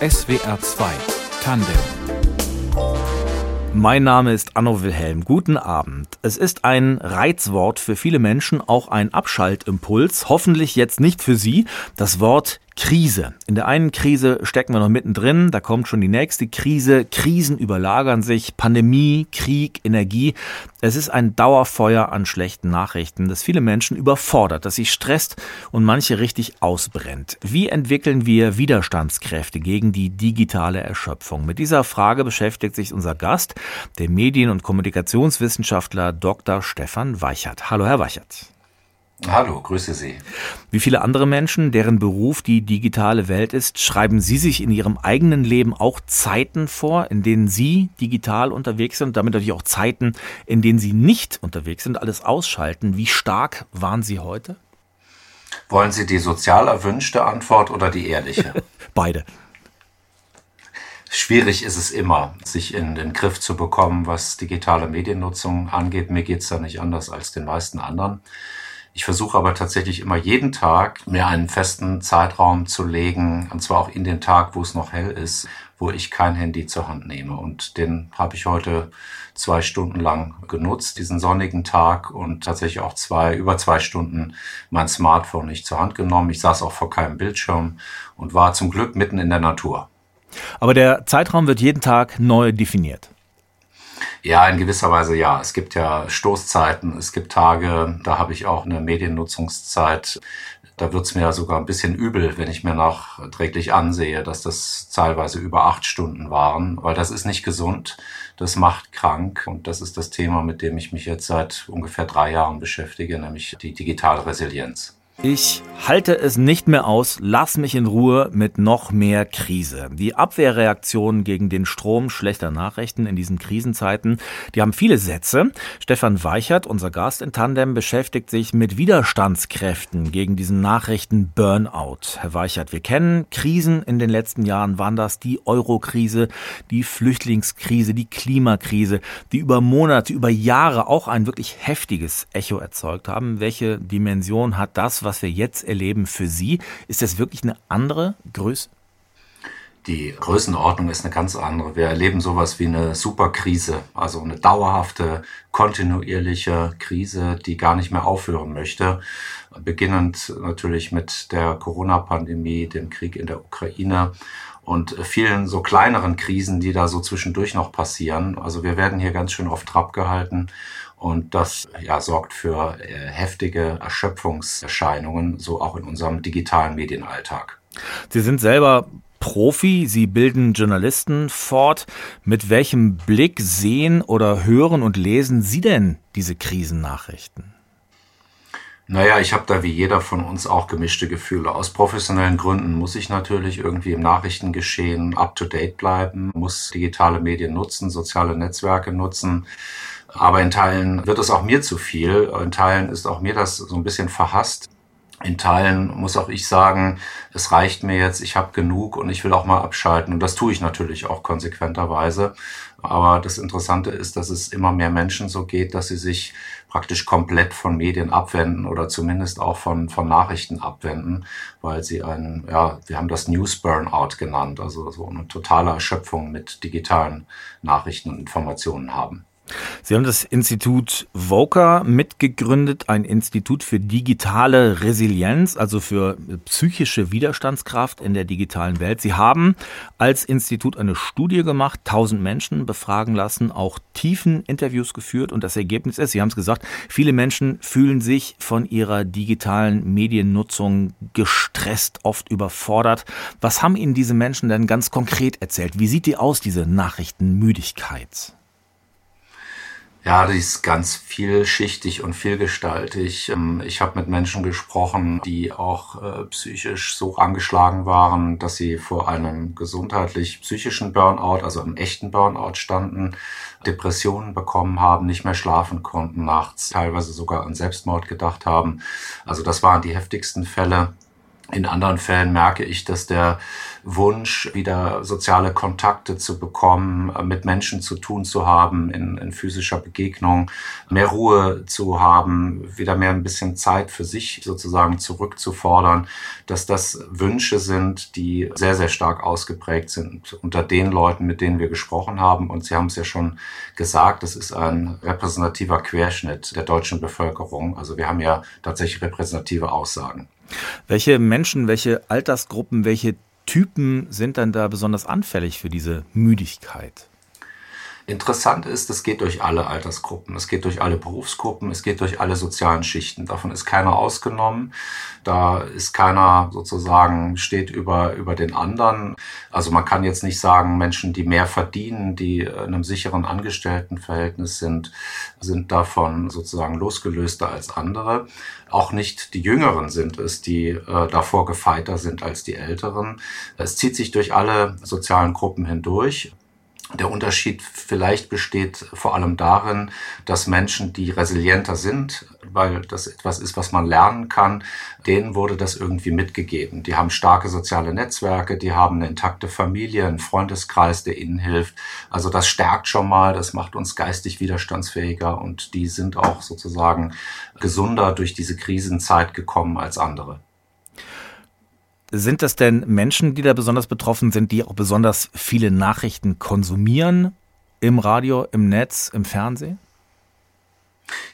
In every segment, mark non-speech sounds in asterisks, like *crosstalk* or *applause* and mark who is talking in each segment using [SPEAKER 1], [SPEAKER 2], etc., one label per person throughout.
[SPEAKER 1] SWR 2 Tandem mein Name ist Anno Wilhelm. Guten Abend. Es ist ein Reizwort für viele Menschen, auch ein Abschaltimpuls. Hoffentlich jetzt nicht für Sie. Das Wort Krise. In der einen Krise stecken wir noch mittendrin, da kommt schon die nächste Krise. Krisen überlagern sich, Pandemie, Krieg, Energie. Es ist ein Dauerfeuer an schlechten Nachrichten, das viele Menschen überfordert, das sie stresst und manche richtig ausbrennt. Wie entwickeln wir Widerstandskräfte gegen die digitale Erschöpfung? Mit dieser Frage beschäftigt sich unser Gast, der Medien- und Kommunikationswissenschaftler Dr. Stefan Weichert. Hallo, Herr Weichert.
[SPEAKER 2] Hallo, grüße Sie.
[SPEAKER 1] Wie viele andere Menschen, deren Beruf die digitale Welt ist, schreiben Sie sich in Ihrem eigenen Leben auch Zeiten vor, in denen Sie digital unterwegs sind damit natürlich auch Zeiten, in denen Sie nicht unterwegs sind, alles ausschalten. Wie stark waren Sie heute?
[SPEAKER 2] Wollen Sie die sozial erwünschte Antwort oder die ehrliche? *laughs*
[SPEAKER 1] Beide.
[SPEAKER 2] Schwierig ist es immer, sich in den Griff zu bekommen, was digitale Mediennutzung angeht. Mir geht es da nicht anders als den meisten anderen. Ich versuche aber tatsächlich immer jeden Tag mir einen festen Zeitraum zu legen, und zwar auch in den Tag, wo es noch hell ist, wo ich kein Handy zur Hand nehme. Und den habe ich heute zwei Stunden lang genutzt, diesen sonnigen Tag und tatsächlich auch zwei, über zwei Stunden mein Smartphone nicht zur Hand genommen. Ich saß auch vor keinem Bildschirm und war zum Glück mitten in der Natur.
[SPEAKER 1] Aber der Zeitraum wird jeden Tag neu definiert.
[SPEAKER 2] Ja, in gewisser Weise ja. Es gibt ja Stoßzeiten, es gibt Tage, da habe ich auch eine Mediennutzungszeit. Da wird's mir sogar ein bisschen übel, wenn ich mir nachträglich ansehe, dass das teilweise über acht Stunden waren, weil das ist nicht gesund, das macht krank und das ist das Thema, mit dem ich mich jetzt seit ungefähr drei Jahren beschäftige, nämlich die digitale Resilienz.
[SPEAKER 1] Ich halte es nicht mehr aus, lass mich in Ruhe mit noch mehr Krise. Die Abwehrreaktionen gegen den Strom schlechter Nachrichten in diesen Krisenzeiten, die haben viele Sätze. Stefan Weichert, unser Gast in Tandem, beschäftigt sich mit Widerstandskräften gegen diesen Nachrichten-Burnout. Herr Weichert, wir kennen Krisen in den letzten Jahren. Waren das die Euro-Krise, die Flüchtlingskrise, die Klimakrise, die über Monate, über Jahre auch ein wirklich heftiges Echo erzeugt haben? Welche Dimension hat das, was was wir jetzt erleben, für Sie? Ist das wirklich eine andere Größe?
[SPEAKER 2] Die Größenordnung ist eine ganz andere. Wir erleben sowas wie eine Superkrise, also eine dauerhafte, kontinuierliche Krise, die gar nicht mehr aufhören möchte. Beginnend natürlich mit der Corona-Pandemie, dem Krieg in der Ukraine und vielen so kleineren Krisen, die da so zwischendurch noch passieren. Also wir werden hier ganz schön auf Trab gehalten. Und das ja, sorgt für äh, heftige Erschöpfungserscheinungen, so auch in unserem digitalen Medienalltag.
[SPEAKER 1] Sie sind selber Profi, Sie bilden Journalisten fort. Mit welchem Blick sehen oder hören und lesen Sie denn diese Krisennachrichten?
[SPEAKER 2] Naja, ich habe da wie jeder von uns auch gemischte Gefühle. Aus professionellen Gründen muss ich natürlich irgendwie im Nachrichtengeschehen up-to-date bleiben, muss digitale Medien nutzen, soziale Netzwerke nutzen. Aber in Teilen wird es auch mir zu viel. In Teilen ist auch mir das so ein bisschen verhasst. In Teilen muss auch ich sagen, es reicht mir jetzt, ich habe genug und ich will auch mal abschalten. Und das tue ich natürlich auch konsequenterweise. Aber das Interessante ist, dass es immer mehr Menschen so geht, dass sie sich praktisch komplett von Medien abwenden oder zumindest auch von, von Nachrichten abwenden, weil sie ein, ja, wir haben das News Burnout genannt, also so eine totale Erschöpfung mit digitalen Nachrichten und Informationen haben.
[SPEAKER 1] Sie haben das Institut VOCA mitgegründet, ein Institut für digitale Resilienz, also für psychische Widerstandskraft in der digitalen Welt. Sie haben als Institut eine Studie gemacht, tausend Menschen befragen lassen, auch tiefen Interviews geführt und das Ergebnis ist, Sie haben es gesagt, viele Menschen fühlen sich von ihrer digitalen Mediennutzung gestresst, oft überfordert. Was haben Ihnen diese Menschen denn ganz konkret erzählt? Wie sieht die aus, diese Nachrichtenmüdigkeit?
[SPEAKER 2] Ja, die ist ganz vielschichtig und vielgestaltig. Ähm, ich habe mit Menschen gesprochen, die auch äh, psychisch so angeschlagen waren, dass sie vor einem gesundheitlich-psychischen Burnout, also einem echten Burnout standen, Depressionen bekommen haben, nicht mehr schlafen konnten nachts, teilweise sogar an Selbstmord gedacht haben. Also das waren die heftigsten Fälle. In anderen Fällen merke ich, dass der Wunsch, wieder soziale Kontakte zu bekommen, mit Menschen zu tun zu haben, in, in physischer Begegnung, mehr Ruhe zu haben, wieder mehr ein bisschen Zeit für sich sozusagen zurückzufordern, dass das Wünsche sind, die sehr, sehr stark ausgeprägt sind unter den Leuten, mit denen wir gesprochen haben. Und Sie haben es ja schon gesagt, es ist ein repräsentativer Querschnitt der deutschen Bevölkerung. Also wir haben ja tatsächlich repräsentative Aussagen.
[SPEAKER 1] Welche Menschen, welche Altersgruppen, welche Typen sind dann da besonders anfällig für diese Müdigkeit?
[SPEAKER 2] Interessant ist, es geht durch alle Altersgruppen, es geht durch alle Berufsgruppen, es geht durch alle sozialen Schichten. Davon ist keiner ausgenommen. Da ist keiner sozusagen steht über, über den anderen. Also man kann jetzt nicht sagen, Menschen, die mehr verdienen, die in einem sicheren Angestelltenverhältnis sind, sind davon sozusagen losgelöster als andere. Auch nicht die Jüngeren sind es, die äh, davor gefeiter sind als die Älteren. Es zieht sich durch alle sozialen Gruppen hindurch. Der Unterschied vielleicht besteht vor allem darin, dass Menschen, die resilienter sind, weil das etwas ist, was man lernen kann, denen wurde das irgendwie mitgegeben. Die haben starke soziale Netzwerke, die haben eine intakte Familie, einen Freundeskreis, der ihnen hilft. Also das stärkt schon mal, das macht uns geistig widerstandsfähiger und die sind auch sozusagen gesunder durch diese Krisenzeit gekommen als andere.
[SPEAKER 1] Sind das denn Menschen, die da besonders betroffen sind, die auch besonders viele Nachrichten konsumieren? Im Radio, im Netz, im Fernsehen?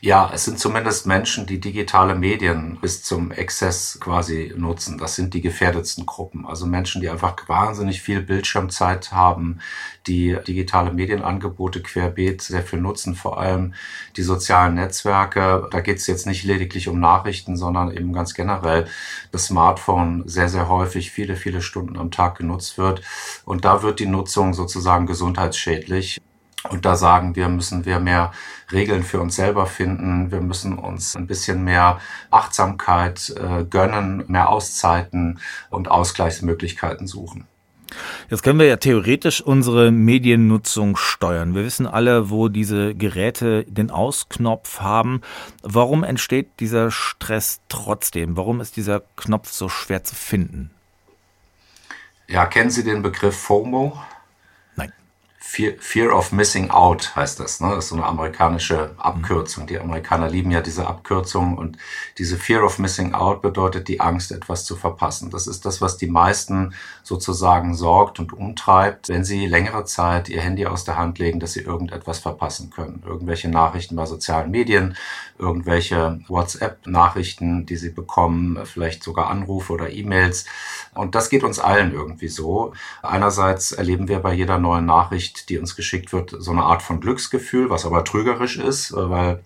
[SPEAKER 2] Ja, es sind zumindest Menschen, die digitale Medien bis zum Exzess quasi nutzen. Das sind die gefährdetsten Gruppen. Also Menschen, die einfach wahnsinnig viel Bildschirmzeit haben, die digitale Medienangebote querbeet sehr viel nutzen, vor allem die sozialen Netzwerke. Da geht es jetzt nicht lediglich um Nachrichten, sondern eben ganz generell das Smartphone sehr, sehr häufig viele, viele Stunden am Tag genutzt wird. Und da wird die Nutzung sozusagen gesundheitsschädlich. Und da sagen wir, müssen wir mehr Regeln für uns selber finden. Wir müssen uns ein bisschen mehr Achtsamkeit äh, gönnen, mehr Auszeiten und Ausgleichsmöglichkeiten suchen.
[SPEAKER 1] Jetzt können wir ja theoretisch unsere Mediennutzung steuern. Wir wissen alle, wo diese Geräte den Ausknopf haben. Warum entsteht dieser Stress trotzdem? Warum ist dieser Knopf so schwer zu finden?
[SPEAKER 2] Ja, kennen Sie den Begriff FOMO? Fear, Fear of Missing Out heißt das. Ne? Das ist so eine amerikanische Abkürzung. Die Amerikaner lieben ja diese Abkürzung und diese Fear of Missing Out bedeutet die Angst, etwas zu verpassen. Das ist das, was die meisten sozusagen sorgt und umtreibt, wenn sie längere Zeit ihr Handy aus der Hand legen, dass sie irgendetwas verpassen können. Irgendwelche Nachrichten bei sozialen Medien, irgendwelche WhatsApp-Nachrichten, die sie bekommen, vielleicht sogar Anrufe oder E-Mails. Und das geht uns allen irgendwie so. Einerseits erleben wir bei jeder neuen Nachricht, die uns geschickt wird, so eine Art von Glücksgefühl, was aber trügerisch ist, weil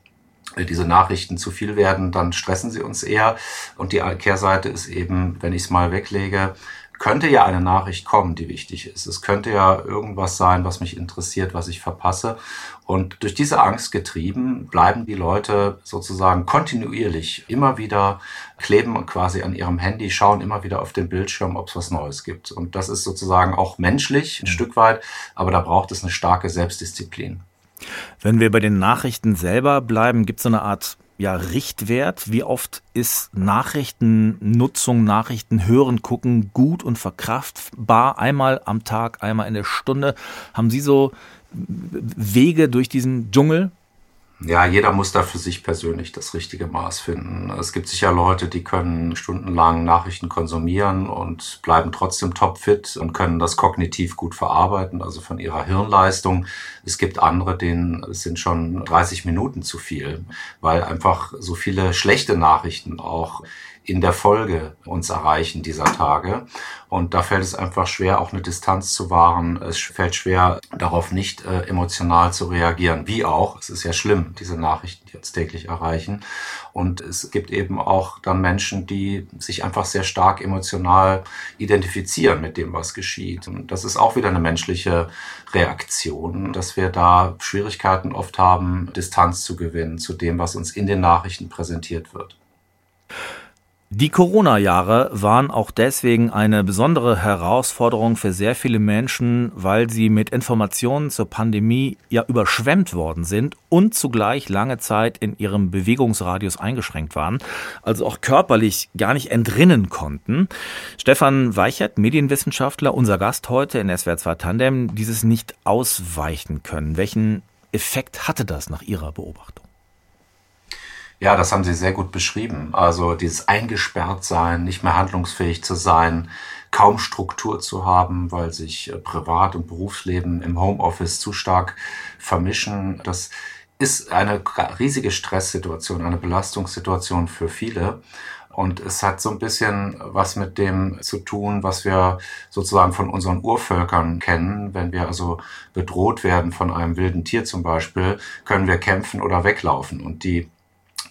[SPEAKER 2] diese Nachrichten zu viel werden, dann stressen sie uns eher. Und die Kehrseite ist eben, wenn ich es mal weglege, könnte ja eine Nachricht kommen, die wichtig ist. Es könnte ja irgendwas sein, was mich interessiert, was ich verpasse. Und durch diese Angst getrieben bleiben die Leute sozusagen kontinuierlich immer wieder kleben quasi an ihrem Handy, schauen immer wieder auf den Bildschirm, ob es was Neues gibt. Und das ist sozusagen auch menschlich ein mhm. Stück weit, aber da braucht es eine starke Selbstdisziplin.
[SPEAKER 1] Wenn wir bei den Nachrichten selber bleiben, gibt es so eine Art ja, Richtwert? Wie oft ist Nachrichtennutzung, Nachrichten hören, gucken gut und verkraftbar? Einmal am Tag, einmal in der Stunde. Haben Sie so Wege durch diesen Dschungel?
[SPEAKER 2] Ja, jeder muss da für sich persönlich das richtige Maß finden. Es gibt sicher Leute, die können stundenlang Nachrichten konsumieren und bleiben trotzdem topfit und können das kognitiv gut verarbeiten, also von ihrer Hirnleistung. Es gibt andere, denen sind schon 30 Minuten zu viel, weil einfach so viele schlechte Nachrichten auch in der Folge uns erreichen dieser Tage. Und da fällt es einfach schwer, auch eine Distanz zu wahren. Es fällt schwer, darauf nicht äh, emotional zu reagieren. Wie auch, es ist ja schlimm, diese Nachrichten, die uns täglich erreichen. Und es gibt eben auch dann Menschen, die sich einfach sehr stark emotional identifizieren mit dem, was geschieht. Und das ist auch wieder eine menschliche Reaktion, dass wir da Schwierigkeiten oft haben, Distanz zu gewinnen zu dem, was uns in den Nachrichten präsentiert wird.
[SPEAKER 1] Die Corona-Jahre waren auch deswegen eine besondere Herausforderung für sehr viele Menschen, weil sie mit Informationen zur Pandemie ja überschwemmt worden sind und zugleich lange Zeit in ihrem Bewegungsradius eingeschränkt waren, also auch körperlich gar nicht entrinnen konnten. Stefan Weichert, Medienwissenschaftler, unser Gast heute in SWR 2 Tandem, dieses nicht ausweichen können. Welchen Effekt hatte das nach Ihrer Beobachtung?
[SPEAKER 2] Ja, das haben Sie sehr gut beschrieben. Also dieses eingesperrt sein, nicht mehr handlungsfähig zu sein, kaum Struktur zu haben, weil sich äh, Privat- und Berufsleben im Homeoffice zu stark vermischen. Das ist eine riesige Stresssituation, eine Belastungssituation für viele. Und es hat so ein bisschen was mit dem zu tun, was wir sozusagen von unseren Urvölkern kennen. Wenn wir also bedroht werden von einem wilden Tier zum Beispiel, können wir kämpfen oder weglaufen. Und die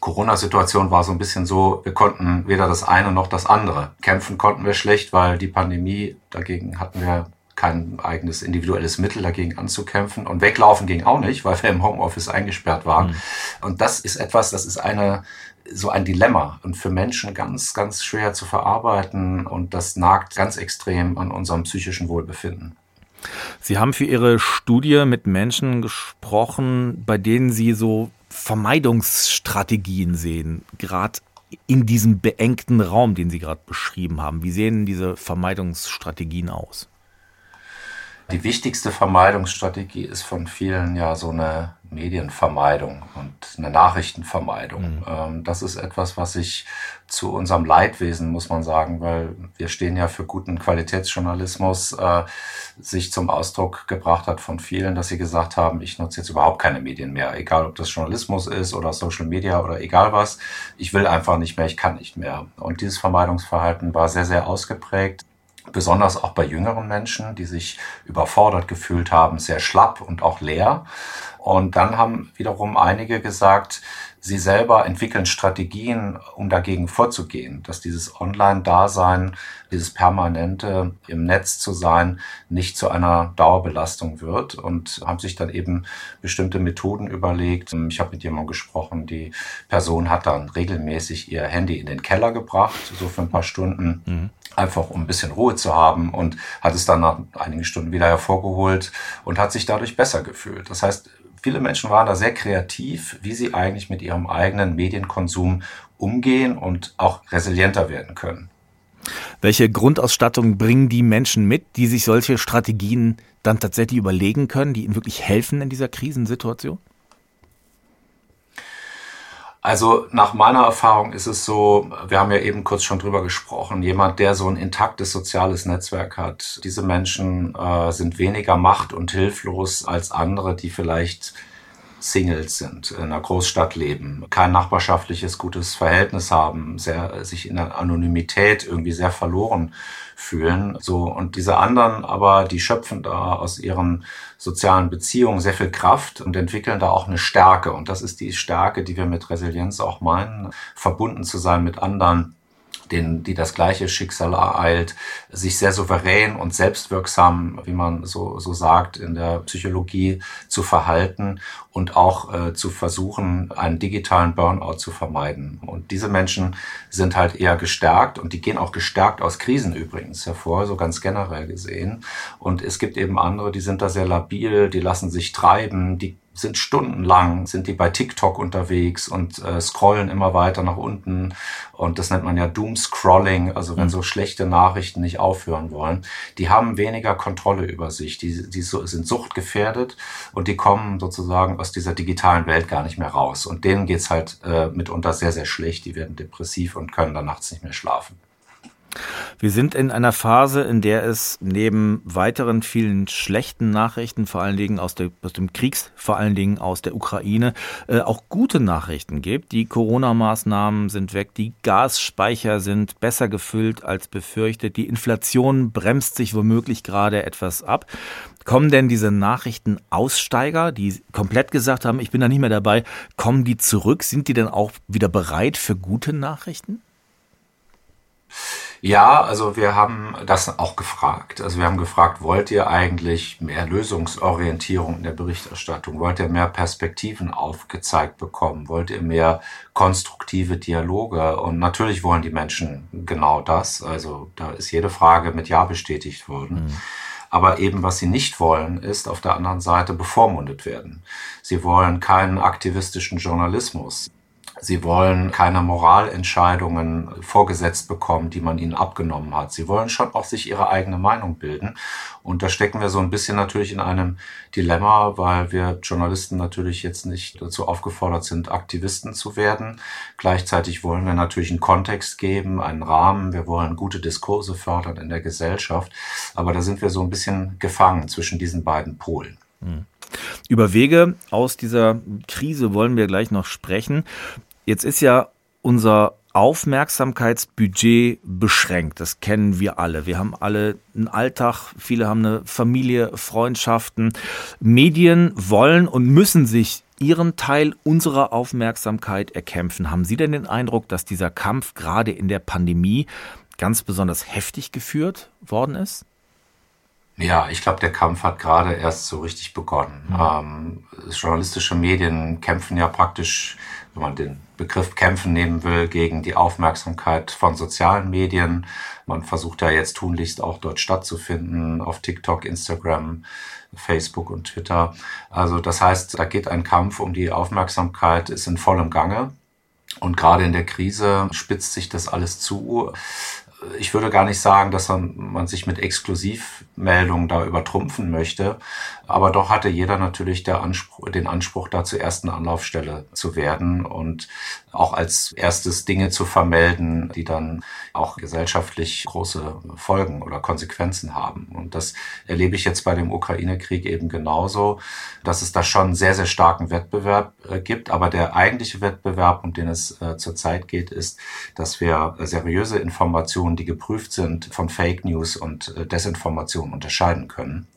[SPEAKER 2] Corona-Situation war so ein bisschen so, wir konnten weder das eine noch das andere. Kämpfen konnten wir schlecht, weil die Pandemie, dagegen hatten wir kein eigenes individuelles Mittel dagegen anzukämpfen. Und weglaufen ging auch nicht, weil wir im Homeoffice eingesperrt waren. Mhm. Und das ist etwas, das ist eine, so ein Dilemma und für Menschen ganz, ganz schwer zu verarbeiten. Und das nagt ganz extrem an unserem psychischen Wohlbefinden.
[SPEAKER 1] Sie haben für Ihre Studie mit Menschen gesprochen, bei denen Sie so Vermeidungsstrategien sehen, gerade in diesem beengten Raum, den Sie gerade beschrieben haben? Wie sehen diese Vermeidungsstrategien aus?
[SPEAKER 2] Die wichtigste Vermeidungsstrategie ist von vielen ja so eine Medienvermeidung und eine Nachrichtenvermeidung. Mhm. Ähm, das ist etwas, was sich zu unserem Leidwesen, muss man sagen, weil wir stehen ja für guten Qualitätsjournalismus, äh, sich zum Ausdruck gebracht hat von vielen, dass sie gesagt haben, ich nutze jetzt überhaupt keine Medien mehr, egal ob das Journalismus ist oder Social Media oder egal was. Ich will einfach nicht mehr, ich kann nicht mehr. Und dieses Vermeidungsverhalten war sehr, sehr ausgeprägt besonders auch bei jüngeren Menschen, die sich überfordert gefühlt haben, sehr schlapp und auch leer. Und dann haben wiederum einige gesagt, sie selber entwickeln Strategien, um dagegen vorzugehen, dass dieses Online-Dasein, dieses permanente im Netz zu sein, nicht zu einer Dauerbelastung wird und haben sich dann eben bestimmte Methoden überlegt. Ich habe mit jemandem gesprochen, die Person hat dann regelmäßig ihr Handy in den Keller gebracht, so für ein paar Stunden. Mhm einfach um ein bisschen Ruhe zu haben und hat es dann nach einigen Stunden wieder hervorgeholt und hat sich dadurch besser gefühlt. Das heißt, viele Menschen waren da sehr kreativ, wie sie eigentlich mit ihrem eigenen Medienkonsum umgehen und auch resilienter werden können.
[SPEAKER 1] Welche Grundausstattung bringen die Menschen mit, die sich solche Strategien dann tatsächlich überlegen können, die ihnen wirklich helfen in dieser Krisensituation?
[SPEAKER 2] Also nach meiner Erfahrung ist es so, wir haben ja eben kurz schon drüber gesprochen, jemand, der so ein intaktes soziales Netzwerk hat, diese Menschen äh, sind weniger macht- und hilflos als andere, die vielleicht Singles sind, in einer Großstadt leben, kein nachbarschaftliches gutes Verhältnis haben, sehr, sich in der Anonymität irgendwie sehr verloren fühlen. So, und diese anderen aber, die schöpfen da aus ihren sozialen Beziehungen sehr viel Kraft und entwickeln da auch eine Stärke. Und das ist die Stärke, die wir mit Resilienz auch meinen, verbunden zu sein mit anderen denen, die das gleiche Schicksal ereilt, sich sehr souverän und selbstwirksam, wie man so, so sagt, in der Psychologie zu verhalten und auch äh, zu versuchen, einen digitalen Burnout zu vermeiden. Und diese Menschen sind halt eher gestärkt und die gehen auch gestärkt aus Krisen übrigens hervor, so ganz generell gesehen. Und es gibt eben andere, die sind da sehr labil, die lassen sich treiben, die sind stundenlang, sind die bei TikTok unterwegs und äh, scrollen immer weiter nach unten. Und das nennt man ja Doom-Scrolling, also wenn mhm. so schlechte Nachrichten nicht aufhören wollen. Die haben weniger Kontrolle über sich, die, die so, sind suchtgefährdet und die kommen sozusagen aus dieser digitalen Welt gar nicht mehr raus. Und denen geht's halt äh, mitunter sehr, sehr schlecht. Die werden depressiv und können dann nachts nicht mehr schlafen.
[SPEAKER 1] Wir sind in einer Phase, in der es neben weiteren vielen schlechten Nachrichten, vor allen Dingen aus, der, aus dem Kriegs, vor allen Dingen aus der Ukraine, äh, auch gute Nachrichten gibt. Die Corona-Maßnahmen sind weg, die Gasspeicher sind besser gefüllt als befürchtet, die Inflation bremst sich womöglich gerade etwas ab. Kommen denn diese Nachrichtenaussteiger, die komplett gesagt haben, ich bin da nicht mehr dabei, kommen die zurück? Sind die denn auch wieder bereit für gute Nachrichten?
[SPEAKER 2] Ja, also wir haben das auch gefragt. Also wir haben gefragt, wollt ihr eigentlich mehr Lösungsorientierung in der Berichterstattung? Wollt ihr mehr Perspektiven aufgezeigt bekommen? Wollt ihr mehr konstruktive Dialoge? Und natürlich wollen die Menschen genau das. Also da ist jede Frage mit Ja bestätigt worden. Mhm. Aber eben, was sie nicht wollen, ist auf der anderen Seite bevormundet werden. Sie wollen keinen aktivistischen Journalismus. Sie wollen keine Moralentscheidungen vorgesetzt bekommen, die man ihnen abgenommen hat. Sie wollen schon auch sich ihre eigene Meinung bilden. Und da stecken wir so ein bisschen natürlich in einem Dilemma, weil wir Journalisten natürlich jetzt nicht dazu aufgefordert sind, Aktivisten zu werden. Gleichzeitig wollen wir natürlich einen Kontext geben, einen Rahmen. Wir wollen gute Diskurse fördern in der Gesellschaft. Aber da sind wir so ein bisschen gefangen zwischen diesen beiden Polen.
[SPEAKER 1] Hm. Über Wege aus dieser Krise wollen wir gleich noch sprechen. Jetzt ist ja unser Aufmerksamkeitsbudget beschränkt. Das kennen wir alle. Wir haben alle einen Alltag, viele haben eine Familie, Freundschaften. Medien wollen und müssen sich ihren Teil unserer Aufmerksamkeit erkämpfen. Haben Sie denn den Eindruck, dass dieser Kampf gerade in der Pandemie ganz besonders heftig geführt worden ist?
[SPEAKER 2] Ja, ich glaube, der Kampf hat gerade erst so richtig begonnen. Mhm. Ähm, journalistische Medien kämpfen ja praktisch, wenn man den Begriff kämpfen nehmen will, gegen die Aufmerksamkeit von sozialen Medien. Man versucht ja jetzt tunlichst auch dort stattzufinden, auf TikTok, Instagram, Facebook und Twitter. Also das heißt, da geht ein Kampf um die Aufmerksamkeit, ist in vollem Gange. Und gerade in der Krise spitzt sich das alles zu ich würde gar nicht sagen, dass man, sich mit Exklusivmeldungen da übertrumpfen möchte. Aber doch hatte jeder natürlich Anspruch, den Anspruch, da zur ersten Anlaufstelle zu werden und auch als erstes Dinge zu vermelden, die dann auch gesellschaftlich große Folgen oder Konsequenzen haben. Und das erlebe ich jetzt bei dem Ukraine-Krieg eben genauso, dass es da schon sehr, sehr starken Wettbewerb äh, gibt. Aber der eigentliche Wettbewerb, um den es äh, zurzeit geht, ist, dass wir seriöse Informationen, die geprüft sind, von Fake News und äh, Desinformation unterscheiden können.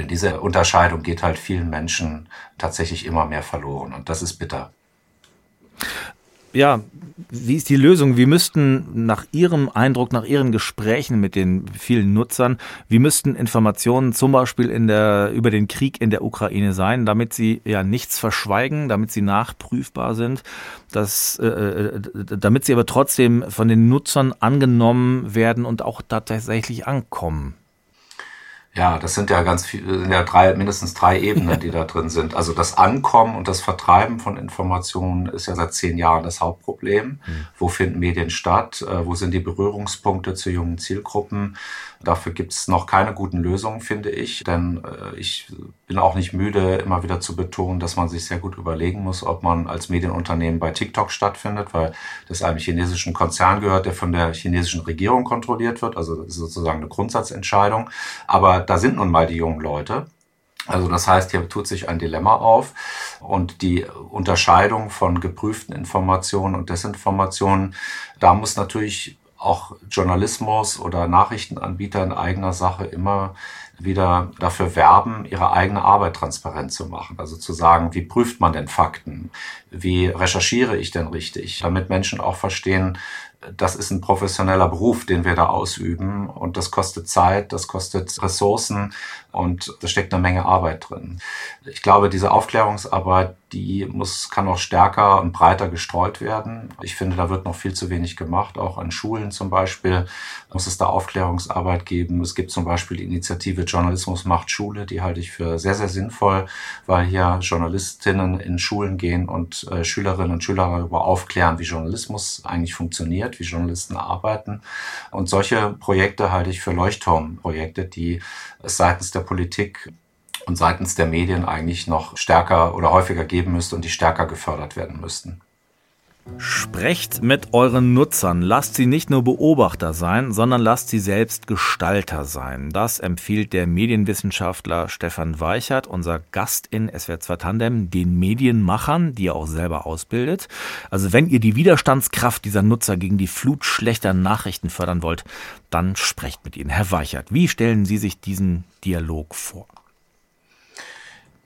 [SPEAKER 2] Denn diese Unterscheidung geht halt vielen Menschen tatsächlich immer mehr verloren und das ist bitter.
[SPEAKER 1] Ja, wie ist die Lösung? Wir müssten nach Ihrem Eindruck, nach Ihren Gesprächen mit den vielen Nutzern, wie müssten Informationen zum Beispiel in der, über den Krieg in der Ukraine sein, damit sie ja nichts verschweigen, damit sie nachprüfbar sind, dass, äh, äh damit sie aber trotzdem von den Nutzern angenommen werden und auch tatsächlich ankommen?
[SPEAKER 2] Ja, das sind ja ganz viele, sind ja drei, mindestens drei Ebenen, die da drin sind. Also das Ankommen und das Vertreiben von Informationen ist ja seit zehn Jahren das Hauptproblem. Mhm. Wo finden Medien statt? Äh, wo sind die Berührungspunkte zu jungen Zielgruppen? Dafür gibt es noch keine guten Lösungen, finde ich. Denn äh, ich bin auch nicht müde, immer wieder zu betonen, dass man sich sehr gut überlegen muss, ob man als Medienunternehmen bei TikTok stattfindet, weil das einem chinesischen Konzern gehört, der von der chinesischen Regierung kontrolliert wird. Also sozusagen eine Grundsatzentscheidung. Aber da sind nun mal die jungen Leute. Also das heißt, hier tut sich ein Dilemma auf und die Unterscheidung von geprüften Informationen und Desinformationen, da muss natürlich auch Journalismus oder Nachrichtenanbieter in eigener Sache immer wieder dafür werben, ihre eigene Arbeit transparent zu machen. Also zu sagen, wie prüft man denn Fakten? Wie recherchiere ich denn richtig? Damit Menschen auch verstehen, das ist ein professioneller Beruf, den wir da ausüben und das kostet Zeit, das kostet Ressourcen und da steckt eine Menge Arbeit drin. Ich glaube, diese Aufklärungsarbeit, die muss, kann noch stärker und breiter gestreut werden. Ich finde, da wird noch viel zu wenig gemacht. Auch an Schulen zum Beispiel muss es da Aufklärungsarbeit geben. Es gibt zum Beispiel die Initiative Journalismus macht Schule, die halte ich für sehr, sehr sinnvoll, weil hier Journalistinnen in Schulen gehen und äh, Schülerinnen und Schüler darüber aufklären, wie Journalismus eigentlich funktioniert, wie Journalisten arbeiten. Und solche Projekte halte ich für Leuchtturmprojekte, die es seitens der Politik und seitens der Medien eigentlich noch stärker oder häufiger geben müsste und die stärker gefördert werden müssten.
[SPEAKER 1] Sprecht mit euren Nutzern. Lasst sie nicht nur Beobachter sein, sondern lasst sie selbst Gestalter sein. Das empfiehlt der Medienwissenschaftler Stefan Weichert, unser Gast in SWR 2 Tandem, den Medienmachern, die er auch selber ausbildet. Also wenn ihr die Widerstandskraft dieser Nutzer gegen die Flut schlechter Nachrichten fördern wollt, dann sprecht mit ihnen. Herr Weichert, wie stellen Sie sich diesen Dialog vor?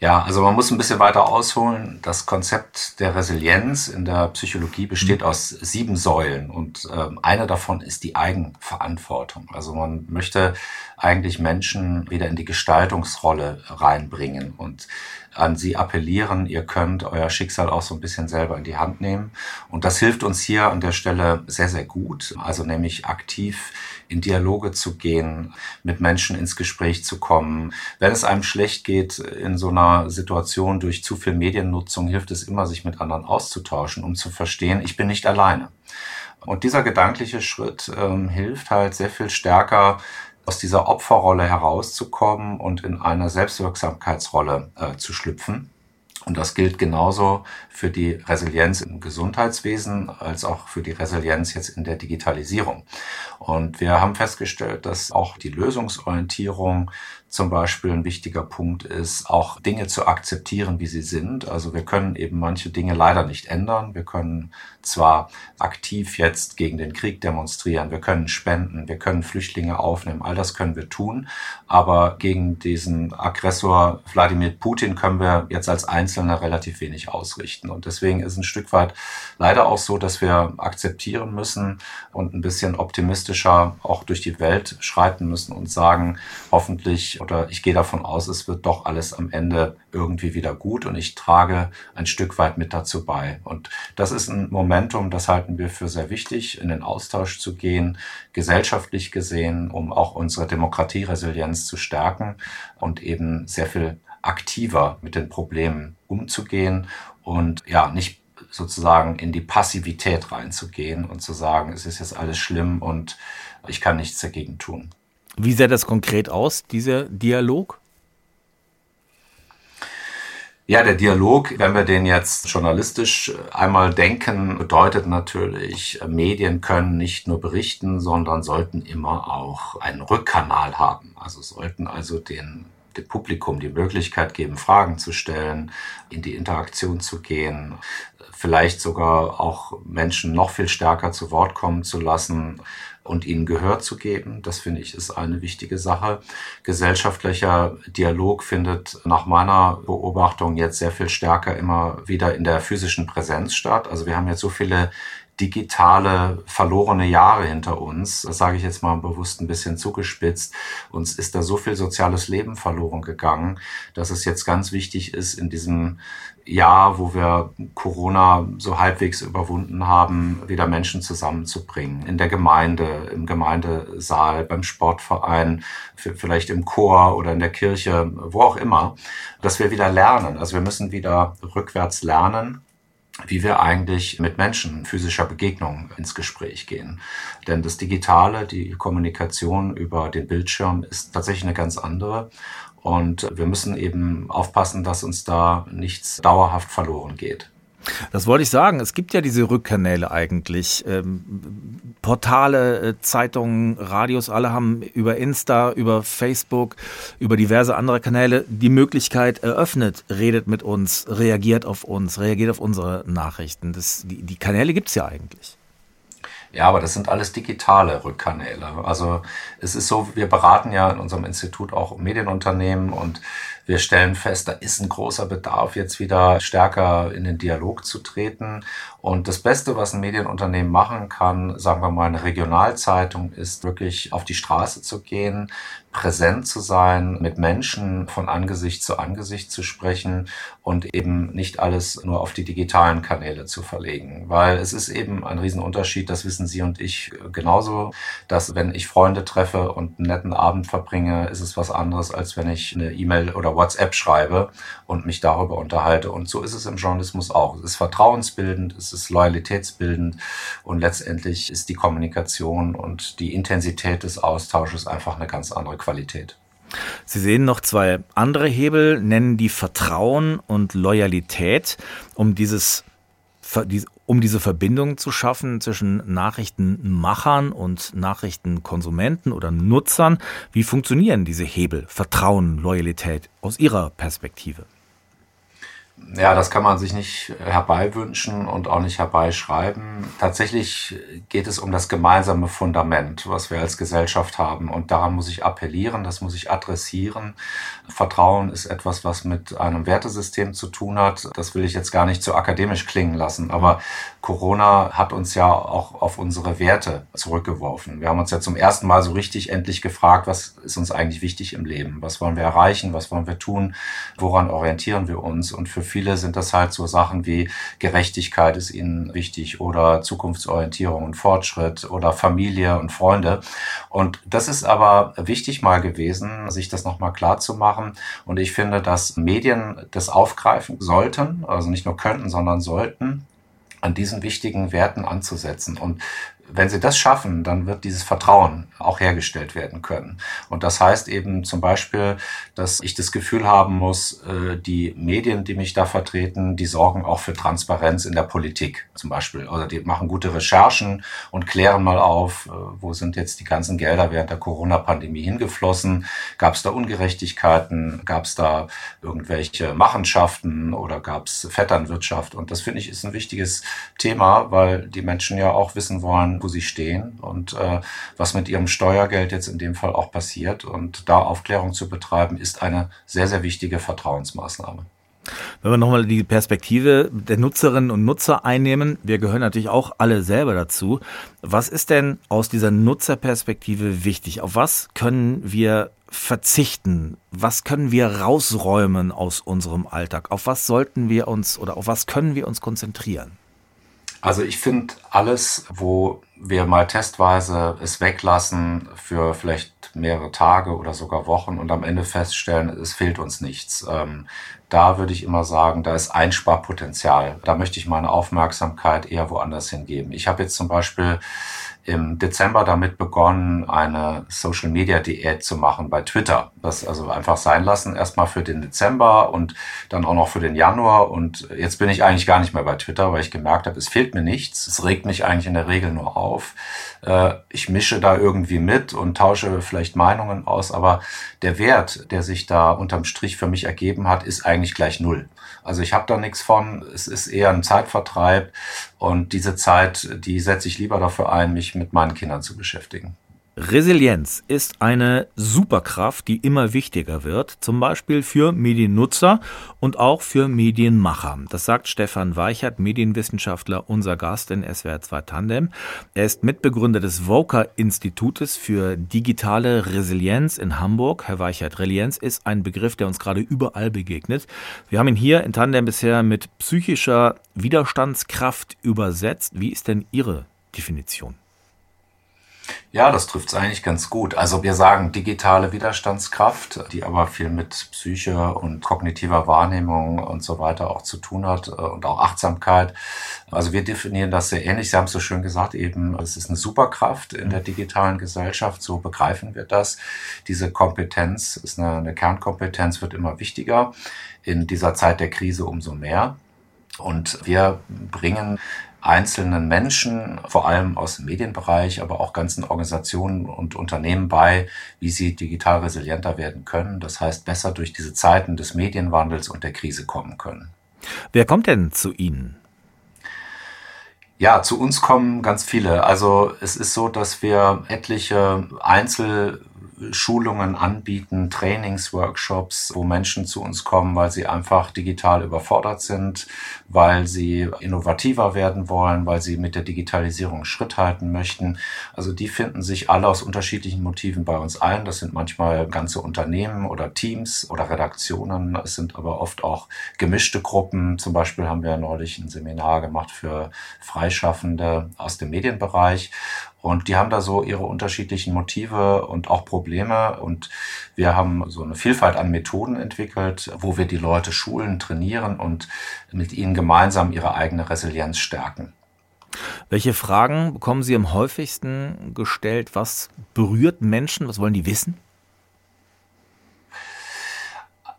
[SPEAKER 2] Ja, also man muss ein bisschen weiter ausholen. Das Konzept der Resilienz in der Psychologie besteht mhm. aus sieben Säulen und ähm, eine davon ist die Eigenverantwortung. Also man möchte eigentlich Menschen wieder in die Gestaltungsrolle reinbringen und an sie appellieren, ihr könnt euer Schicksal auch so ein bisschen selber in die Hand nehmen. Und das hilft uns hier an der Stelle sehr, sehr gut. Also nämlich aktiv in Dialoge zu gehen, mit Menschen ins Gespräch zu kommen. Wenn es einem schlecht geht in so einer Situation durch zu viel Mediennutzung, hilft es immer, sich mit anderen auszutauschen, um zu verstehen, ich bin nicht alleine. Und dieser gedankliche Schritt ähm, hilft halt sehr viel stärker, aus dieser Opferrolle herauszukommen und in eine Selbstwirksamkeitsrolle äh, zu schlüpfen. Und das gilt genauso für die Resilienz im Gesundheitswesen als auch für die Resilienz jetzt in der Digitalisierung. Und wir haben festgestellt, dass auch die Lösungsorientierung zum Beispiel ein wichtiger Punkt ist, auch Dinge zu akzeptieren, wie sie sind. Also wir können eben manche Dinge leider nicht ändern. Wir können zwar aktiv jetzt gegen den Krieg demonstrieren, wir können spenden, wir können Flüchtlinge aufnehmen, all das können wir tun, aber gegen diesen Aggressor Wladimir Putin können wir jetzt als Einzelne relativ wenig ausrichten. Und deswegen ist ein Stück weit leider auch so, dass wir akzeptieren müssen und ein bisschen optimistischer auch durch die Welt schreiten müssen und sagen, hoffentlich oder ich gehe davon aus, es wird doch alles am Ende irgendwie wieder gut und ich trage ein Stück weit mit dazu bei. Und das ist ein Momentum, das halten wir für sehr wichtig, in den Austausch zu gehen, gesellschaftlich gesehen, um auch unsere Demokratieresilienz zu stärken und eben sehr viel aktiver mit den Problemen umzugehen und ja, nicht sozusagen in die Passivität reinzugehen und zu sagen, es ist jetzt alles schlimm und ich kann nichts dagegen tun.
[SPEAKER 1] Wie sähe das konkret aus, dieser Dialog?
[SPEAKER 2] Ja, der Dialog, wenn wir den jetzt journalistisch einmal denken, bedeutet natürlich, Medien können nicht nur berichten, sondern sollten immer auch einen Rückkanal haben. Also sollten also den, dem Publikum die Möglichkeit geben, Fragen zu stellen, in die Interaktion zu gehen, vielleicht sogar auch Menschen noch viel stärker zu Wort kommen zu lassen und ihnen Gehör zu geben. Das finde ich ist eine wichtige Sache. Gesellschaftlicher Dialog findet nach meiner Beobachtung jetzt sehr viel stärker immer wieder in der physischen Präsenz statt. Also wir haben jetzt so viele digitale verlorene Jahre hinter uns. Das sage ich jetzt mal bewusst ein bisschen zugespitzt. Uns ist da so viel soziales Leben verloren gegangen, dass es jetzt ganz wichtig ist, in diesem Jahr, wo wir Corona so halbwegs überwunden haben, wieder Menschen zusammenzubringen. In der Gemeinde, im Gemeindesaal, beim Sportverein, vielleicht im Chor oder in der Kirche, wo auch immer, dass wir wieder lernen. Also wir müssen wieder rückwärts lernen wie wir eigentlich mit Menschen physischer Begegnung ins Gespräch gehen. Denn das Digitale, die Kommunikation über den Bildschirm ist tatsächlich eine ganz andere. Und wir müssen eben aufpassen, dass uns da nichts dauerhaft verloren geht.
[SPEAKER 1] Das wollte ich sagen. Es gibt ja diese Rückkanäle eigentlich. Ähm, Portale, äh, Zeitungen, Radios, alle haben über Insta, über Facebook, über diverse andere Kanäle die Möglichkeit eröffnet, redet mit uns, reagiert auf uns, reagiert auf unsere Nachrichten. Das, die, die Kanäle gibt es ja eigentlich.
[SPEAKER 2] Ja, aber das sind alles digitale Rückkanäle. Also es ist so, wir beraten ja in unserem Institut auch Medienunternehmen und wir stellen fest, da ist ein großer Bedarf, jetzt wieder stärker in den Dialog zu treten. Und das Beste, was ein Medienunternehmen machen kann, sagen wir mal eine Regionalzeitung, ist wirklich auf die Straße zu gehen, präsent zu sein, mit Menschen von Angesicht zu Angesicht zu sprechen und eben nicht alles nur auf die digitalen Kanäle zu verlegen. Weil es ist eben ein Riesenunterschied, das wissen Sie und ich genauso, dass wenn ich Freunde treffe und einen netten Abend verbringe, ist es was anderes, als wenn ich eine E-Mail oder WhatsApp schreibe und mich darüber unterhalte. Und so ist es im Journalismus auch. Es ist vertrauensbildend, es ist loyalitätsbildend und letztendlich ist die Kommunikation und die Intensität des Austausches einfach eine ganz andere Qualität.
[SPEAKER 1] Sie sehen noch zwei andere Hebel, nennen die Vertrauen und Loyalität, um dieses um diese Verbindung zu schaffen zwischen Nachrichtenmachern und Nachrichtenkonsumenten oder Nutzern. Wie funktionieren diese Hebel Vertrauen, Loyalität aus Ihrer Perspektive?
[SPEAKER 2] Ja, das kann man sich nicht herbeiwünschen und auch nicht herbeischreiben. Tatsächlich geht es um das gemeinsame Fundament, was wir als Gesellschaft haben. Und daran muss ich appellieren, das muss ich adressieren. Vertrauen ist etwas, was mit einem Wertesystem zu tun hat. Das will ich jetzt gar nicht zu akademisch klingen lassen. Aber Corona hat uns ja auch auf unsere Werte zurückgeworfen. Wir haben uns ja zum ersten Mal so richtig endlich gefragt, was ist uns eigentlich wichtig im Leben? Was wollen wir erreichen? Was wollen wir tun? Woran orientieren wir uns? Und für viele sind das halt so Sachen wie Gerechtigkeit ist ihnen wichtig oder Zukunftsorientierung und Fortschritt oder Familie und Freunde. Und das ist aber wichtig mal gewesen, sich das nochmal klar zu machen. Und ich finde, dass Medien das aufgreifen sollten, also nicht nur könnten, sondern sollten an diesen wichtigen Werten anzusetzen. Und wenn sie das schaffen, dann wird dieses Vertrauen auch hergestellt werden können. Und das heißt eben zum Beispiel, dass ich das Gefühl haben muss, äh, die Medien, die mich da vertreten, die sorgen auch für Transparenz in der Politik zum Beispiel. Oder die machen gute Recherchen und klären mal auf, äh, wo sind jetzt die ganzen Gelder während der Corona-Pandemie hingeflossen? Gab es da Ungerechtigkeiten? Gab es da irgendwelche Machenschaften oder gab es Vetternwirtschaft? Und das finde ich ist ein wichtiges Thema, weil die Menschen ja auch wissen wollen, wo sie stehen und äh, was mit ihrem Steuergeld jetzt in dem Fall auch passiert. Und da Aufklärung zu betreiben, ist eine sehr, sehr wichtige Vertrauensmaßnahme.
[SPEAKER 1] Wenn wir nochmal die Perspektive der Nutzerinnen und Nutzer einnehmen, wir gehören natürlich auch alle selber dazu. Was ist denn aus dieser Nutzerperspektive wichtig? Auf was können wir verzichten? Was können wir rausräumen aus unserem Alltag? Auf was sollten wir uns oder auf was können wir uns konzentrieren?
[SPEAKER 2] Also ich finde alles, wo wir mal testweise es weglassen für vielleicht mehrere Tage oder sogar Wochen und am Ende feststellen, es fehlt uns nichts. Ähm, da würde ich immer sagen, da ist Einsparpotenzial. Da möchte ich meine Aufmerksamkeit eher woanders hingeben. Ich habe jetzt zum Beispiel im Dezember damit begonnen, eine Social Media Diät zu machen bei Twitter. Das also einfach sein lassen, erstmal für den Dezember und dann auch noch für den Januar. Und jetzt bin ich eigentlich gar nicht mehr bei Twitter, weil ich gemerkt habe, es fehlt mir nichts. Es regt mich eigentlich in der Regel nur auf. Äh, ich mische da irgendwie mit und tausche vielleicht Meinungen aus, aber der Wert, der sich da unterm Strich für mich ergeben hat, ist eigentlich gleich null. Also ich habe da nichts von. Es ist eher ein Zeitvertreib und diese Zeit, die setze ich lieber dafür ein, mich mit meinen Kindern zu beschäftigen.
[SPEAKER 1] Resilienz ist eine Superkraft, die immer wichtiger wird, zum Beispiel für Mediennutzer und auch für Medienmacher. Das sagt Stefan Weichert, Medienwissenschaftler, unser Gast in SWR 2 Tandem. Er ist Mitbegründer des Voca Institutes für digitale Resilienz in Hamburg. Herr Weichert, Resilienz ist ein Begriff, der uns gerade überall begegnet. Wir haben ihn hier in Tandem bisher mit psychischer Widerstandskraft übersetzt. Wie ist denn Ihre Definition?
[SPEAKER 2] Ja, das trifft es eigentlich ganz gut. Also wir sagen digitale Widerstandskraft, die aber viel mit Psyche und kognitiver Wahrnehmung und so weiter auch zu tun hat äh, und auch Achtsamkeit. Also wir definieren das sehr ähnlich. Sie haben es so schön gesagt, eben es ist eine Superkraft in der digitalen Gesellschaft. So begreifen wir das. Diese Kompetenz ist eine, eine Kernkompetenz, wird immer wichtiger. In dieser Zeit der Krise umso mehr. Und wir bringen einzelnen Menschen, vor allem aus dem Medienbereich, aber auch ganzen Organisationen und Unternehmen bei, wie sie digital resilienter werden können. Das heißt, besser durch diese Zeiten des Medienwandels und der Krise kommen können.
[SPEAKER 1] Wer kommt denn zu Ihnen?
[SPEAKER 2] Ja, zu uns kommen ganz viele. Also es ist so, dass wir etliche Einzel Schulungen anbieten, Trainingsworkshops, wo Menschen zu uns kommen, weil sie einfach digital überfordert sind, weil sie innovativer werden wollen, weil sie mit der Digitalisierung Schritt halten möchten. Also die finden sich alle aus unterschiedlichen Motiven bei uns ein. Das sind manchmal ganze Unternehmen oder Teams oder Redaktionen. Es sind aber oft auch gemischte Gruppen. Zum Beispiel haben wir neulich ein Seminar gemacht für Freischaffende aus dem Medienbereich. Und die haben da so ihre unterschiedlichen Motive und auch Probleme. Und wir haben so eine Vielfalt an Methoden entwickelt, wo wir die Leute schulen, trainieren und mit ihnen gemeinsam ihre eigene Resilienz stärken.
[SPEAKER 1] Welche Fragen bekommen Sie am häufigsten gestellt? Was berührt Menschen? Was wollen die wissen?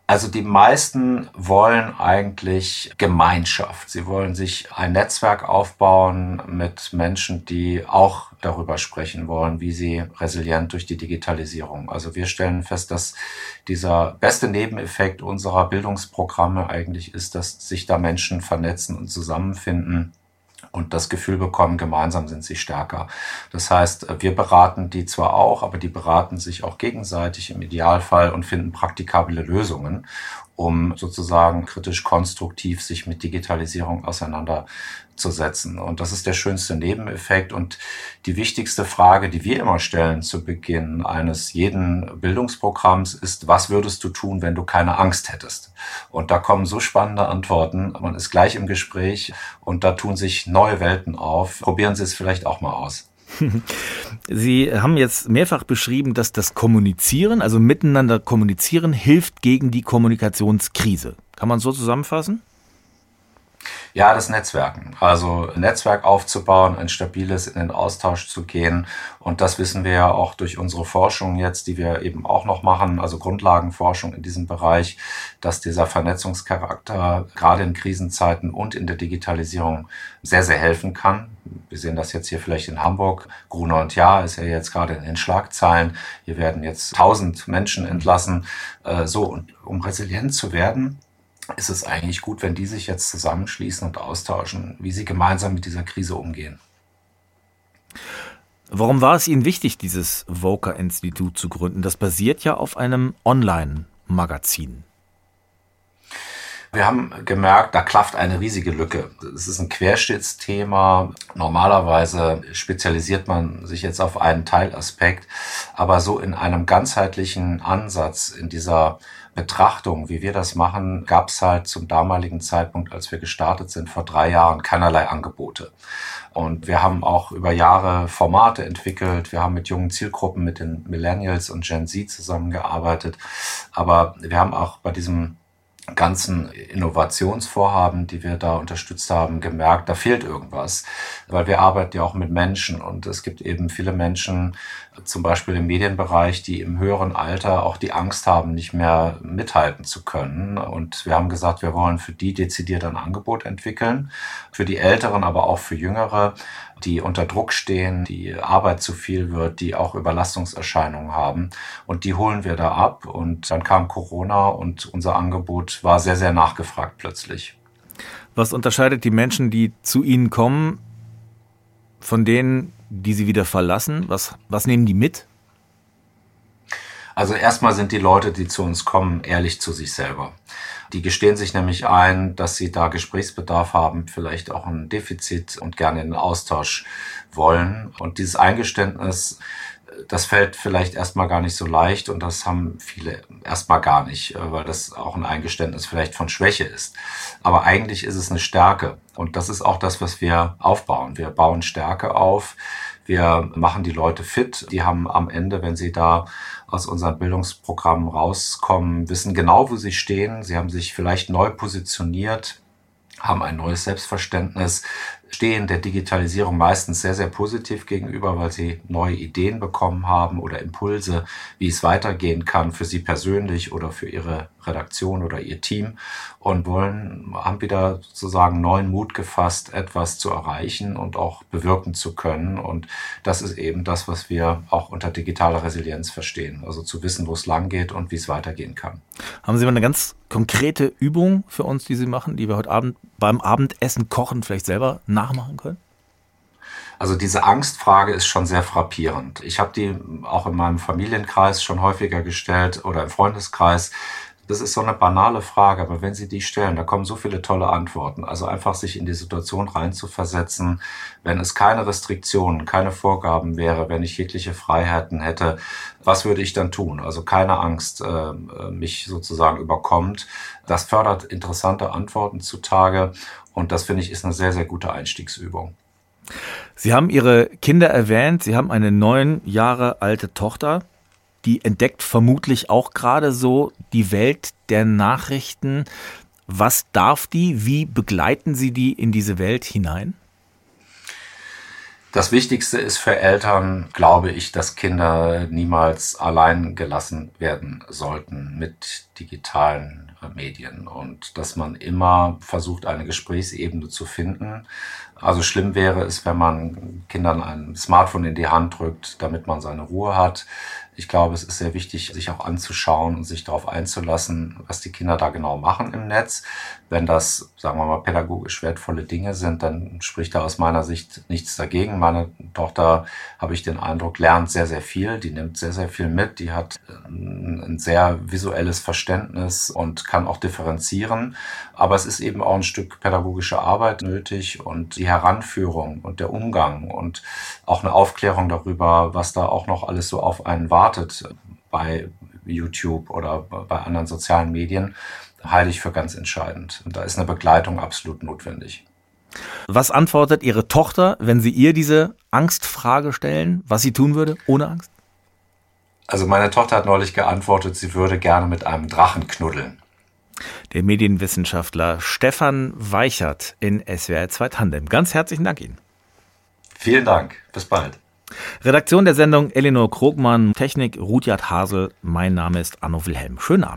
[SPEAKER 2] Also die meisten wollen eigentlich Gemeinschaft. Sie wollen sich ein Netzwerk aufbauen mit Menschen, die auch darüber sprechen wollen, wie sie resilient durch die Digitalisierung. Also wir stellen fest, dass dieser beste Nebeneffekt unserer Bildungsprogramme eigentlich ist, dass sich da Menschen vernetzen und zusammenfinden und das Gefühl bekommen, gemeinsam sind sie stärker. Das heißt, wir beraten die zwar auch, aber die beraten sich auch gegenseitig im Idealfall und finden praktikable Lösungen, um sozusagen kritisch konstruktiv sich mit Digitalisierung auseinander zu setzen. Und das ist der schönste Nebeneffekt. Und die wichtigste Frage, die wir immer stellen zu Beginn eines jeden Bildungsprogramms ist, was würdest du tun, wenn du keine Angst hättest? Und da kommen so spannende Antworten. Man ist gleich im Gespräch und da tun sich neue Welten auf. Probieren Sie es vielleicht auch mal aus. *laughs*
[SPEAKER 1] Sie haben jetzt mehrfach beschrieben, dass das Kommunizieren, also miteinander kommunizieren, hilft gegen die Kommunikationskrise. Kann man so zusammenfassen?
[SPEAKER 2] Ja, das Netzwerken. Also Netzwerk aufzubauen, ein stabiles in den Austausch zu gehen. Und das wissen wir ja auch durch unsere Forschung jetzt, die wir eben auch noch machen, also Grundlagenforschung in diesem Bereich, dass dieser Vernetzungscharakter gerade in Krisenzeiten und in der Digitalisierung sehr, sehr helfen kann. Wir sehen das jetzt hier vielleicht in Hamburg. Gruner und Jahr ist ja jetzt gerade in den Schlagzeilen. Hier werden jetzt tausend Menschen entlassen. Äh, so, und um resilient zu werden, ist es eigentlich gut, wenn die sich jetzt zusammenschließen und austauschen, wie sie gemeinsam mit dieser Krise umgehen.
[SPEAKER 1] Warum war es Ihnen wichtig, dieses Voca-Institut zu gründen? Das basiert ja auf einem Online-Magazin.
[SPEAKER 2] Wir haben gemerkt, da klafft eine riesige Lücke. Es ist ein Querschnittsthema. Normalerweise spezialisiert man sich jetzt auf einen Teilaspekt, aber so in einem ganzheitlichen Ansatz in dieser Betrachtung, wie wir das machen, gab es halt zum damaligen Zeitpunkt, als wir gestartet sind, vor drei Jahren keinerlei Angebote. Und wir haben auch über Jahre Formate entwickelt. Wir haben mit jungen Zielgruppen, mit den Millennials und Gen Z zusammengearbeitet. Aber wir haben auch bei diesem ganzen Innovationsvorhaben, die wir da unterstützt haben, gemerkt, da fehlt irgendwas, weil wir arbeiten ja auch mit Menschen und es gibt eben viele Menschen, zum Beispiel im Medienbereich, die im höheren Alter auch die Angst haben, nicht mehr mithalten zu können. Und wir haben gesagt, wir wollen für die dezidiert ein Angebot entwickeln, für die Älteren, aber auch für Jüngere, die unter Druck stehen, die Arbeit zu viel wird, die auch Überlastungserscheinungen haben. Und die holen wir da ab. Und dann kam Corona und unser Angebot war sehr, sehr nachgefragt plötzlich.
[SPEAKER 1] Was unterscheidet die Menschen, die zu Ihnen kommen, von denen, die Sie wieder verlassen? Was, was nehmen die mit?
[SPEAKER 2] Also erstmal sind die Leute, die zu uns kommen, ehrlich zu sich selber. Die gestehen sich nämlich ein, dass sie da Gesprächsbedarf haben, vielleicht auch ein Defizit und gerne in den Austausch wollen. Und dieses Eingeständnis, das fällt vielleicht erstmal gar nicht so leicht und das haben viele erstmal gar nicht, äh, weil das auch ein Eingeständnis vielleicht von Schwäche ist. Aber eigentlich ist es eine Stärke und das ist auch das, was wir aufbauen. Wir bauen Stärke auf. Wir machen die Leute fit. Die haben am Ende, wenn sie da aus unseren Bildungsprogrammen rauskommen, wissen genau, wo sie stehen. Sie haben sich vielleicht neu positioniert, haben ein neues Selbstverständnis, stehen der Digitalisierung meistens sehr, sehr positiv gegenüber, weil sie neue Ideen bekommen haben oder Impulse, wie es weitergehen kann für sie persönlich oder für ihre Redaktion oder ihr Team und wollen, haben wieder sozusagen neuen Mut gefasst, etwas zu erreichen und auch bewirken zu können. Und das ist eben das, was wir auch unter digitaler Resilienz verstehen. Also zu wissen, wo es lang geht und wie es weitergehen kann.
[SPEAKER 1] Haben Sie mal eine ganz konkrete Übung für uns, die Sie machen, die wir heute Abend beim Abendessen kochen vielleicht selber nachmachen können?
[SPEAKER 2] Also diese Angstfrage ist schon sehr frappierend. Ich habe die auch in meinem Familienkreis schon häufiger gestellt oder im Freundeskreis. Das ist so eine banale Frage, aber wenn Sie die stellen, da kommen so viele tolle Antworten. Also einfach sich in die Situation reinzuversetzen, wenn es keine Restriktionen, keine Vorgaben wäre, wenn ich jegliche Freiheiten hätte, was würde ich dann tun? Also keine Angst äh, mich sozusagen überkommt. Das fördert interessante Antworten zutage und das finde ich ist eine sehr, sehr gute Einstiegsübung.
[SPEAKER 1] Sie haben Ihre Kinder erwähnt, Sie haben eine neun Jahre alte Tochter die entdeckt vermutlich auch gerade so die Welt der Nachrichten. Was darf die? Wie begleiten Sie die in diese Welt hinein?
[SPEAKER 2] Das Wichtigste ist für Eltern, glaube ich, dass Kinder niemals allein gelassen werden sollten mit digitalen Medien und dass man immer versucht, eine Gesprächsebene zu finden. Also schlimm wäre es, wenn man Kindern ein Smartphone in die Hand drückt, damit man seine Ruhe hat. Ich glaube, es ist sehr wichtig, sich auch anzuschauen und sich darauf einzulassen, was die Kinder da genau machen im Netz. Wenn das, sagen wir mal, pädagogisch wertvolle Dinge sind, dann spricht da aus meiner Sicht nichts dagegen. Meine Tochter, habe ich den Eindruck, lernt sehr, sehr viel. Die nimmt sehr, sehr viel mit. Die hat ein sehr visuelles Verständnis und kann auch differenzieren. Aber es ist eben auch ein Stück pädagogische Arbeit nötig und die Heranführung und der Umgang und auch eine Aufklärung darüber, was da auch noch alles so auf einen wartet bei YouTube oder bei anderen sozialen Medien, halte ich für ganz entscheidend. Und da ist eine Begleitung absolut notwendig.
[SPEAKER 1] Was antwortet Ihre Tochter, wenn Sie ihr diese Angstfrage stellen, was sie tun würde ohne Angst?
[SPEAKER 2] Also meine Tochter hat neulich geantwortet, sie würde gerne mit einem Drachen knuddeln.
[SPEAKER 1] Der Medienwissenschaftler Stefan Weichert in SWR 2 Tandem. Ganz herzlichen Dank Ihnen.
[SPEAKER 2] Vielen Dank. Bis bald.
[SPEAKER 1] Redaktion der Sendung Elinor Krogmann, Technik Rudyard Hasel. Mein Name ist Anno Wilhelm. Schönen Abend.